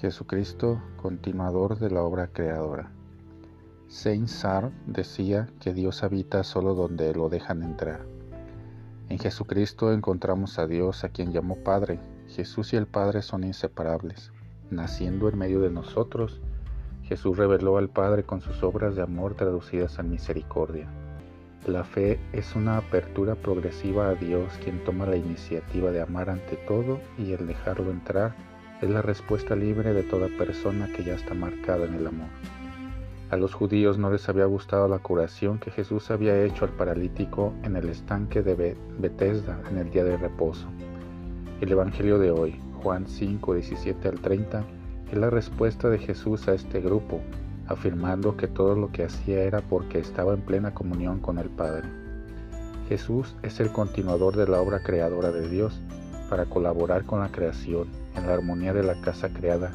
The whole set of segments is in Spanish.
Jesucristo, continuador de la obra creadora. Saint Sartre decía que Dios habita solo donde lo dejan entrar. En Jesucristo encontramos a Dios a quien llamó Padre. Jesús y el Padre son inseparables. Naciendo en medio de nosotros, Jesús reveló al Padre con sus obras de amor traducidas en misericordia. La fe es una apertura progresiva a Dios quien toma la iniciativa de amar ante todo y el dejarlo entrar es la respuesta libre de toda persona que ya está marcada en el amor. A los judíos no les había gustado la curación que Jesús había hecho al paralítico en el estanque de Bethesda en el día de reposo. El Evangelio de hoy, Juan 5, 17 al 30, es la respuesta de Jesús a este grupo, afirmando que todo lo que hacía era porque estaba en plena comunión con el Padre. Jesús es el continuador de la obra creadora de Dios para colaborar con la creación en la armonía de la casa creada.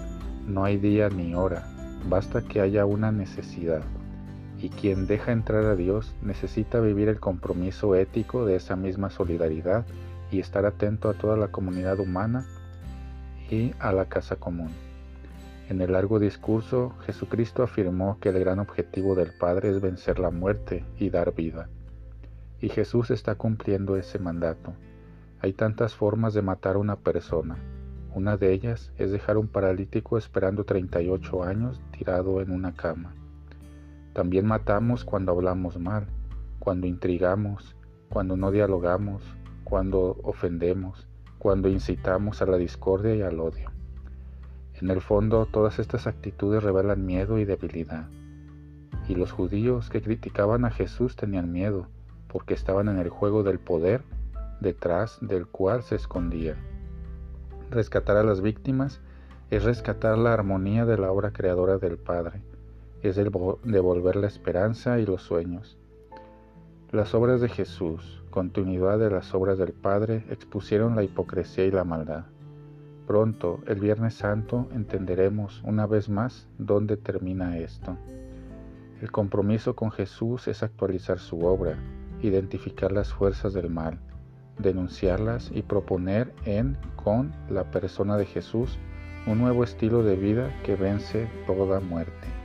No hay día ni hora, basta que haya una necesidad. Y quien deja entrar a Dios necesita vivir el compromiso ético de esa misma solidaridad y estar atento a toda la comunidad humana y a la casa común. En el largo discurso, Jesucristo afirmó que el gran objetivo del Padre es vencer la muerte y dar vida. Y Jesús está cumpliendo ese mandato. Hay tantas formas de matar a una persona. Una de ellas es dejar un paralítico esperando 38 años tirado en una cama. También matamos cuando hablamos mal, cuando intrigamos, cuando no dialogamos, cuando ofendemos, cuando incitamos a la discordia y al odio. En el fondo, todas estas actitudes revelan miedo y debilidad. Y los judíos que criticaban a Jesús tenían miedo, porque estaban en el juego del poder detrás del cual se escondían. Rescatar a las víctimas es rescatar la armonía de la obra creadora del Padre, es devolver la esperanza y los sueños. Las obras de Jesús, continuidad de las obras del Padre, expusieron la hipocresía y la maldad. Pronto, el Viernes Santo, entenderemos una vez más dónde termina esto. El compromiso con Jesús es actualizar su obra, identificar las fuerzas del mal, denunciarlas y proponer en, con la persona de Jesús, un nuevo estilo de vida que vence toda muerte.